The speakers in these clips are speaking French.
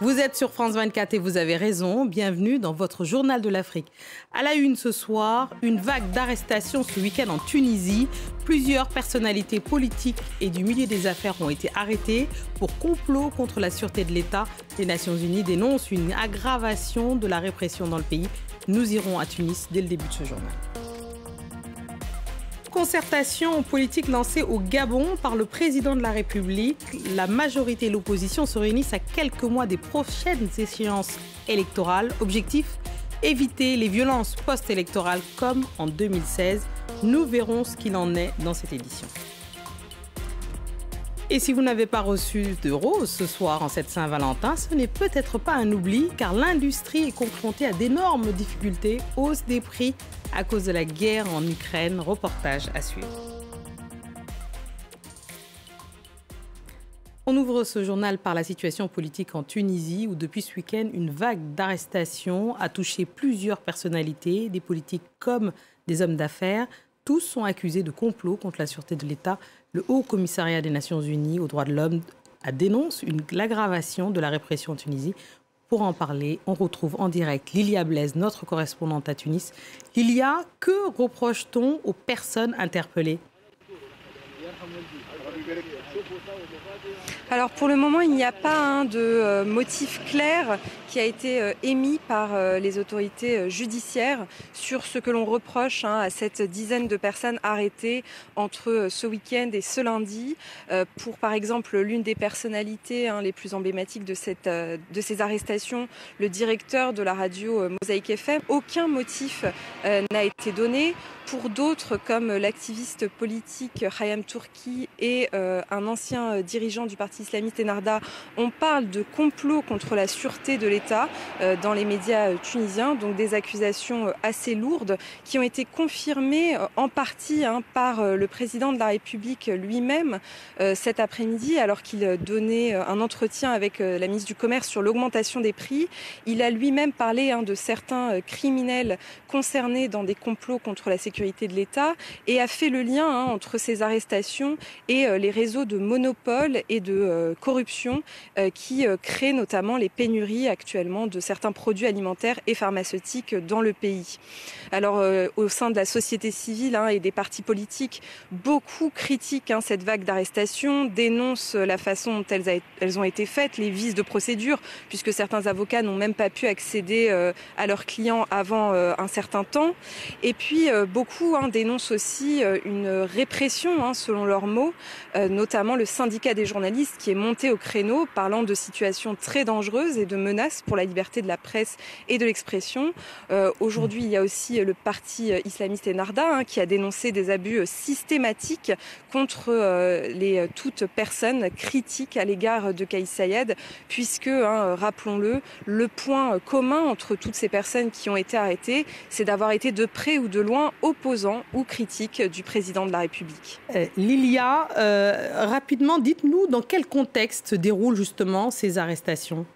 Vous êtes sur France 24 et vous avez raison. Bienvenue dans votre journal de l'Afrique. À la une ce soir, une vague d'arrestations ce week-end en Tunisie. Plusieurs personnalités politiques et du milieu des affaires ont été arrêtées pour complot contre la sûreté de l'État. Les Nations Unies dénoncent une aggravation de la répression dans le pays. Nous irons à Tunis dès le début de ce journal concertation politique lancée au Gabon par le président de la République, la majorité et l'opposition se réunissent à quelques mois des prochaines échéances électorales. Objectif éviter les violences post-électorales comme en 2016. Nous verrons ce qu'il en est dans cette édition. Et si vous n'avez pas reçu de rose ce soir en cette Saint-Valentin, ce n'est peut-être pas un oubli car l'industrie est confrontée à d'énormes difficultés, hausse des prix à cause de la guerre en Ukraine. Reportage à suivre. On ouvre ce journal par la situation politique en Tunisie, où depuis ce week-end, une vague d'arrestations a touché plusieurs personnalités, des politiques comme des hommes d'affaires. Tous sont accusés de complot contre la sûreté de l'État le Haut Commissariat des Nations Unies aux droits de l'homme a dénoncé l'aggravation de la répression en Tunisie. Pour en parler, on retrouve en direct Lilia Blaise, notre correspondante à Tunis. Lilia, que reproche-t-on aux personnes interpellées? Alors pour le moment, il n'y a pas un de euh, motif clair qui a été euh, émis par euh, les autorités judiciaires sur ce que l'on reproche hein, à cette dizaine de personnes arrêtées entre ce week-end et ce lundi. Pour par exemple l'une des personnalités hein, les plus emblématiques de, ces arrestations, le directeur de la radio Mosaïque FM, aucun motif n'a été donné. Pour d'autres, comme l'activiste politique Hayam Turki et un ancien dirigeant du parti islamiste Enarda, on parle de complot contre la sûreté de l'État euh, dans les médias euh, tunisiens, donc des accusations euh, assez lourdes qui ont été confirmées en partie hein, par le président de la République lui-même cet après-midi alors qu'il donnait un entretien avec la ministre du Commerce sur l'augmentation des prix. Il a lui-même parlé hein, de certains criminels concernés dans des complots contre la sécurité de l'État et a fait le lien hein, entre ces arrestations et les réseaux de monopole et de euh, corruption euh, qui euh, crée notamment les pénuries actuellement de certains produits alimentaires et pharmaceutiques dans le pays. Alors au sein de la société civile hein, et des partis politiques, beaucoup critiquent hein, cette vague d'arrestations, dénoncent la façon dont elles, ont été faites, les vices de procédure, puisque certains avocats n'ont même pas pu accéder à leurs clients avant un certain temps. Et puis beaucoup hein, dénoncent aussi une répression, selon leurs mots, notamment le syndicat des journalistes qui est monté au créneau parlant de situations très dangereuses et de menaces pour la liberté de la presse et de l'expression. Euh, aujourd'hui, il y a aussi le parti islamiste Enarda hein, qui a dénoncé des abus systématiques contre euh, les toutes personnes critiques à l'égard de Kaïs Sayed, puisque, hein, rappelons-le, le point commun entre toutes ces personnes qui ont été arrêtées, c'est d'avoir été de près ou de loin opposants ou critiques du président de la République. Euh, Lilia, rapidement, dites-nous dans quel contexte se déroulent justement ces arrestations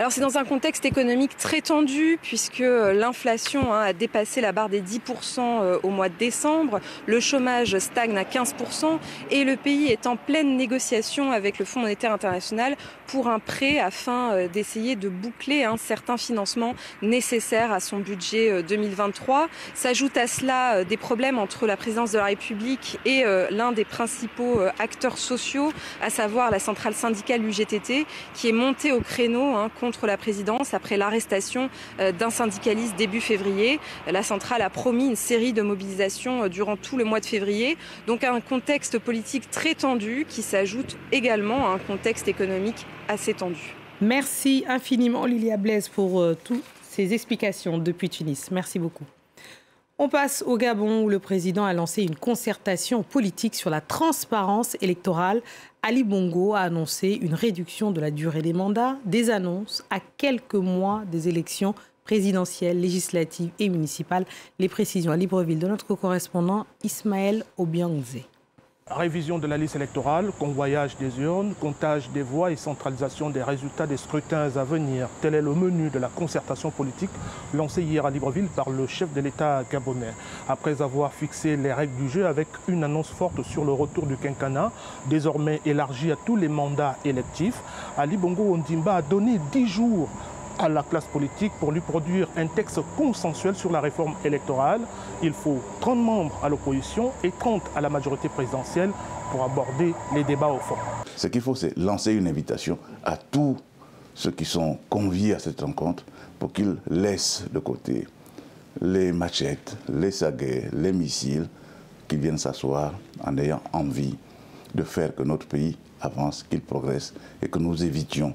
Alors c'est dans un contexte économique très tendu puisque euh, l'inflation hein, a dépassé la barre des 10% euh, au mois de décembre, le chômage stagne à 15% et le pays est en pleine négociation avec le Fonds monétaire international pour un prêt afin euh, d'essayer de boucler un certain financement nécessaire à son budget 2023. S'ajoute à cela des problèmes entre la présidence de la République et l'un des principaux acteurs sociaux, à savoir la centrale syndicale UGTT, qui est montée au créneau hein, contre la présidence après l'arrestation euh, d'un syndicaliste début février. La centrale a promis une série de mobilisations euh, durant tout le mois de février. Donc un contexte politique très tendu qui s'ajoute également à un contexte économique assez tendu. Merci infiniment Lilia Blaise pour euh, toutes ces explications depuis Tunis. Merci beaucoup. On passe au Gabon où le président a lancé une concertation politique sur la transparence électorale. Ali Bongo a annoncé une réduction de la durée des mandats, des annonces à quelques mois des élections présidentielles, législatives et municipales. Les précisions à Libreville de notre correspondant Ismaël Obiangze. Révision de la liste électorale, convoyage des urnes, comptage des voix et centralisation des résultats des scrutins à venir. Tel est le menu de la concertation politique lancée hier à Libreville par le chef de l'État gabonais. Après avoir fixé les règles du jeu avec une annonce forte sur le retour du quinquennat, désormais élargi à tous les mandats électifs, Ali Bongo Ondimba a donné 10 jours à la classe politique pour lui produire un texte consensuel sur la réforme électorale. Il faut 30 membres à l'opposition et 30 à la majorité présidentielle pour aborder les débats au fond. Ce qu'il faut, c'est lancer une invitation à tous ceux qui sont conviés à cette rencontre pour qu'ils laissent de côté les machettes, les saguets, les missiles, qu'ils viennent s'asseoir en ayant envie de faire que notre pays avance, qu'il progresse et que nous évitions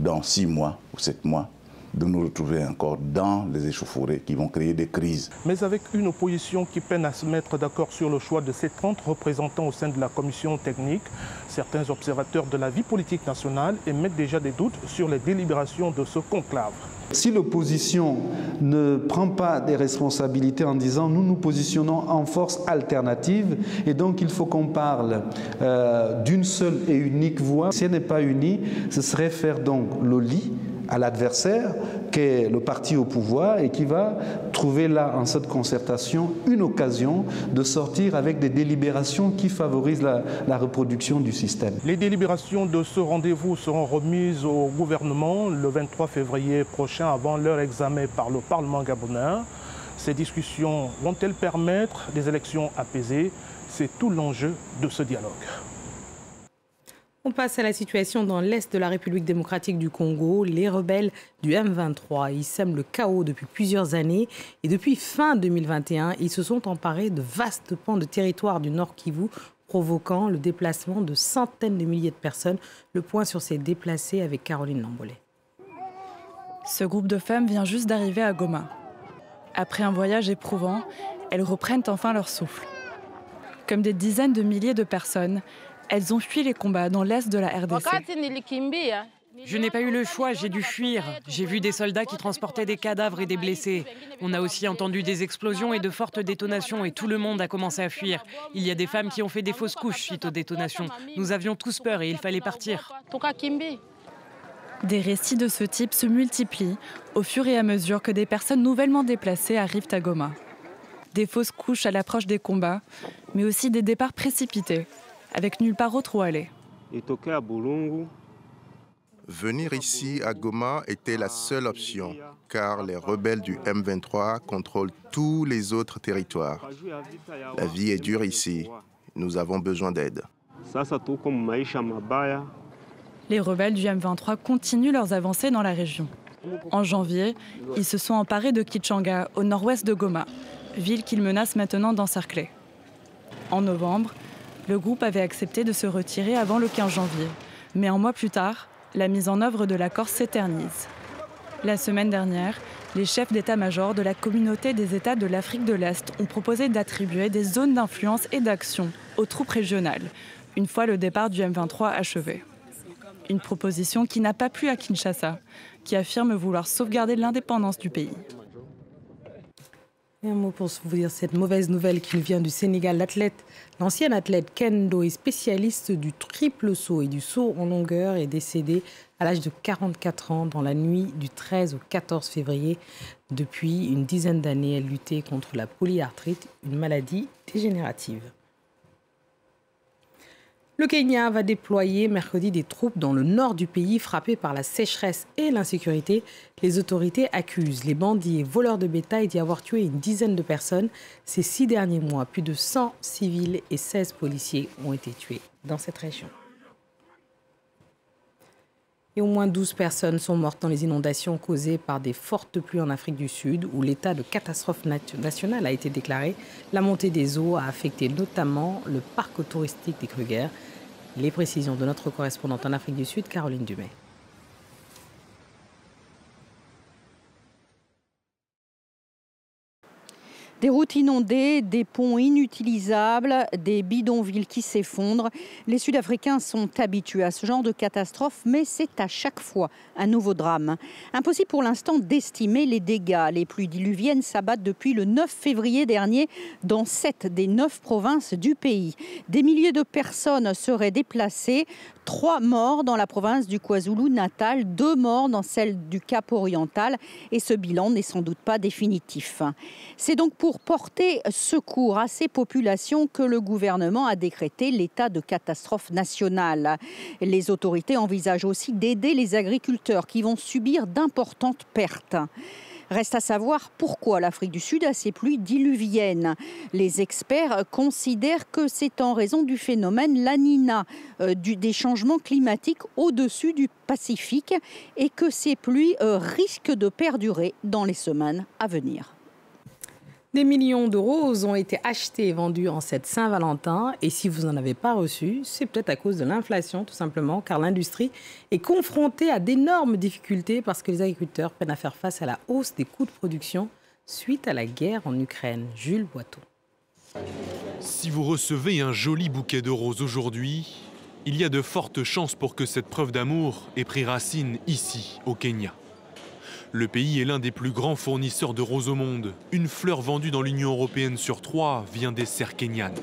dans six mois ou sept mois, de nous retrouver encore dans les échauffourées qui vont créer des crises. Mais avec une opposition qui peine à se mettre d'accord sur le choix de ces 30 représentants au sein de la commission technique, certains observateurs de la vie politique nationale émettent déjà des doutes sur les délibérations de ce conclave. Si l'opposition ne prend pas des responsabilités en disant nous nous positionnons en force alternative et donc il faut qu'on parle euh, d'une seule et unique voix, si elle n'est pas unie, ce serait faire donc le lit à l'adversaire, qui est le parti au pouvoir, et qui va trouver là, en cette concertation, une occasion de sortir avec des délibérations qui favorisent la, la reproduction du système. Les délibérations de ce rendez-vous seront remises au gouvernement le 23 février prochain avant leur examen par le Parlement gabonais. Ces discussions vont-elles permettre des élections apaisées? C'est tout l'enjeu de ce dialogue. On passe à la situation dans l'est de la République démocratique du Congo. Les rebelles du M23, ils sèment le chaos depuis plusieurs années et depuis fin 2021, ils se sont emparés de vastes pans de territoire du Nord Kivu, provoquant le déplacement de centaines de milliers de personnes. Le point sur ces déplacés avec Caroline Lambolet. Ce groupe de femmes vient juste d'arriver à Goma. Après un voyage éprouvant, elles reprennent enfin leur souffle. Comme des dizaines de milliers de personnes, elles ont fui les combats dans l'est de la RDC. Je n'ai pas eu le choix, j'ai dû fuir. J'ai vu des soldats qui transportaient des cadavres et des blessés. On a aussi entendu des explosions et de fortes détonations et tout le monde a commencé à fuir. Il y a des femmes qui ont fait des fausses couches suite aux détonations. Nous avions tous peur et il fallait partir. Des récits de ce type se multiplient au fur et à mesure que des personnes nouvellement déplacées arrivent à Goma. Des fausses couches à l'approche des combats, mais aussi des départs précipités avec nulle part autre où aller. Venir ici à Goma était la seule option, car les rebelles du M23 contrôlent tous les autres territoires. La vie est dure ici. Nous avons besoin d'aide. Les rebelles du M23 continuent leurs avancées dans la région. En janvier, ils se sont emparés de Kichanga, au nord-ouest de Goma, ville qu'ils menacent maintenant d'encercler. En novembre, le groupe avait accepté de se retirer avant le 15 janvier. Mais un mois plus tard, la mise en œuvre de l'accord s'éternise. La semaine dernière, les chefs d'état-major de la communauté des États de l'Afrique de l'Est ont proposé d'attribuer des zones d'influence et d'action aux troupes régionales, une fois le départ du M23 achevé. Une proposition qui n'a pas plu à Kinshasa, qui affirme vouloir sauvegarder l'indépendance du pays. Un mot pour vous dire cette mauvaise nouvelle qui vient du Sénégal. L'athlète, l'ancien athlète Kendo est spécialiste du triple saut et du saut en longueur est décédé à l'âge de 44 ans dans la nuit du 13 au 14 février. Depuis une dizaine d'années, elle luttait contre la polyarthrite, une maladie dégénérative. Le Kenya va déployer mercredi des troupes dans le nord du pays frappé par la sécheresse et l'insécurité. Les autorités accusent les bandits et voleurs de bétail d'y avoir tué une dizaine de personnes. Ces six derniers mois, plus de 100 civils et 16 policiers ont été tués dans cette région. Et au moins 12 personnes sont mortes dans les inondations causées par des fortes pluies en Afrique du Sud, où l'état de catastrophe nationale a été déclaré. La montée des eaux a affecté notamment le parc touristique des Kruger. Les précisions de notre correspondante en Afrique du Sud, Caroline Dumay. Des routes inondées, des ponts inutilisables, des bidonvilles qui s'effondrent. Les Sud-Africains sont habitués à ce genre de catastrophe, mais c'est à chaque fois un nouveau drame. Impossible pour l'instant d'estimer les dégâts. Les pluies diluviennes s'abattent depuis le 9 février dernier dans sept des neuf provinces du pays. Des milliers de personnes seraient déplacées. Trois morts dans la province du KwaZulu-Natal, deux morts dans celle du Cap oriental et ce bilan n'est sans doute pas définitif. C'est donc pour porter secours à ces populations que le gouvernement a décrété l'état de catastrophe nationale. Les autorités envisagent aussi d'aider les agriculteurs qui vont subir d'importantes pertes. Reste à savoir pourquoi l'Afrique du Sud a ces pluies diluviennes. Les experts considèrent que c'est en raison du phénomène Lanina, euh, des changements climatiques au-dessus du Pacifique, et que ces pluies euh, risquent de perdurer dans les semaines à venir. Des millions de roses ont été achetés et vendus en cette Saint-Valentin. Et si vous n'en avez pas reçu, c'est peut-être à cause de l'inflation, tout simplement, car l'industrie est confrontée à d'énormes difficultés parce que les agriculteurs peinent à faire face à la hausse des coûts de production suite à la guerre en Ukraine. Jules Boiteau. Si vous recevez un joli bouquet de roses aujourd'hui, il y a de fortes chances pour que cette preuve d'amour ait pris racine ici, au Kenya. Le pays est l'un des plus grands fournisseurs de roses au monde. Une fleur vendue dans l'Union européenne sur trois vient des serres kenyanes.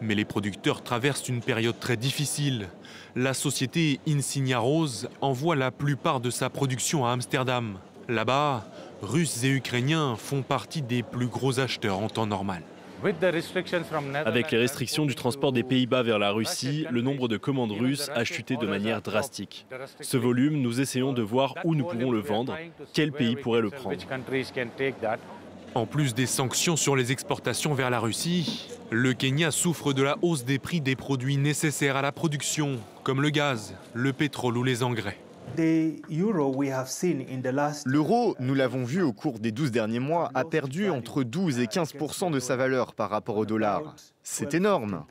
Mais les producteurs traversent une période très difficile. La société Insignia Rose envoie la plupart de sa production à Amsterdam. Là-bas, Russes et Ukrainiens font partie des plus gros acheteurs en temps normal. Avec les restrictions du transport des Pays-Bas vers la Russie, le nombre de commandes russes a chuté de manière drastique. Ce volume, nous essayons de voir où nous pouvons le vendre, quel pays pourrait le prendre. En plus des sanctions sur les exportations vers la Russie, le Kenya souffre de la hausse des prix des produits nécessaires à la production, comme le gaz, le pétrole ou les engrais. L'euro, nous l'avons vu au cours des 12 derniers mois, a perdu entre 12 et 15% de sa valeur par rapport au dollar. C'est énorme.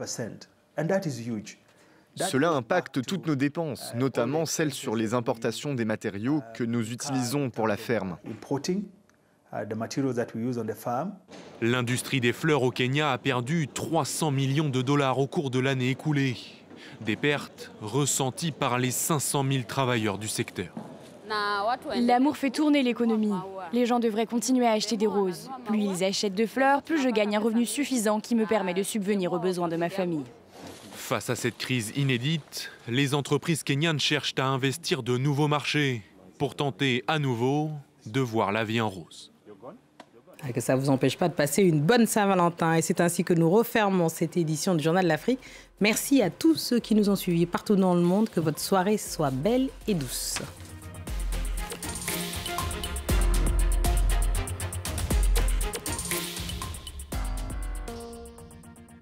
Cela impacte toutes nos dépenses, notamment celles sur les importations des matériaux que nous utilisons pour la ferme. L'industrie des fleurs au Kenya a perdu 300 millions de dollars au cours de l'année écoulée. Des pertes ressenties par les 500 000 travailleurs du secteur. L'amour fait tourner l'économie. Les gens devraient continuer à acheter des roses. Plus ils achètent de fleurs, plus je gagne un revenu suffisant qui me permet de subvenir aux besoins de ma famille. Face à cette crise inédite, les entreprises kenyanes cherchent à investir de nouveaux marchés pour tenter à nouveau de voir la vie en rose. Que ça ne vous empêche pas de passer une bonne Saint-Valentin. Et c'est ainsi que nous refermons cette édition du Journal de l'Afrique. Merci à tous ceux qui nous ont suivis partout dans le monde. Que votre soirée soit belle et douce.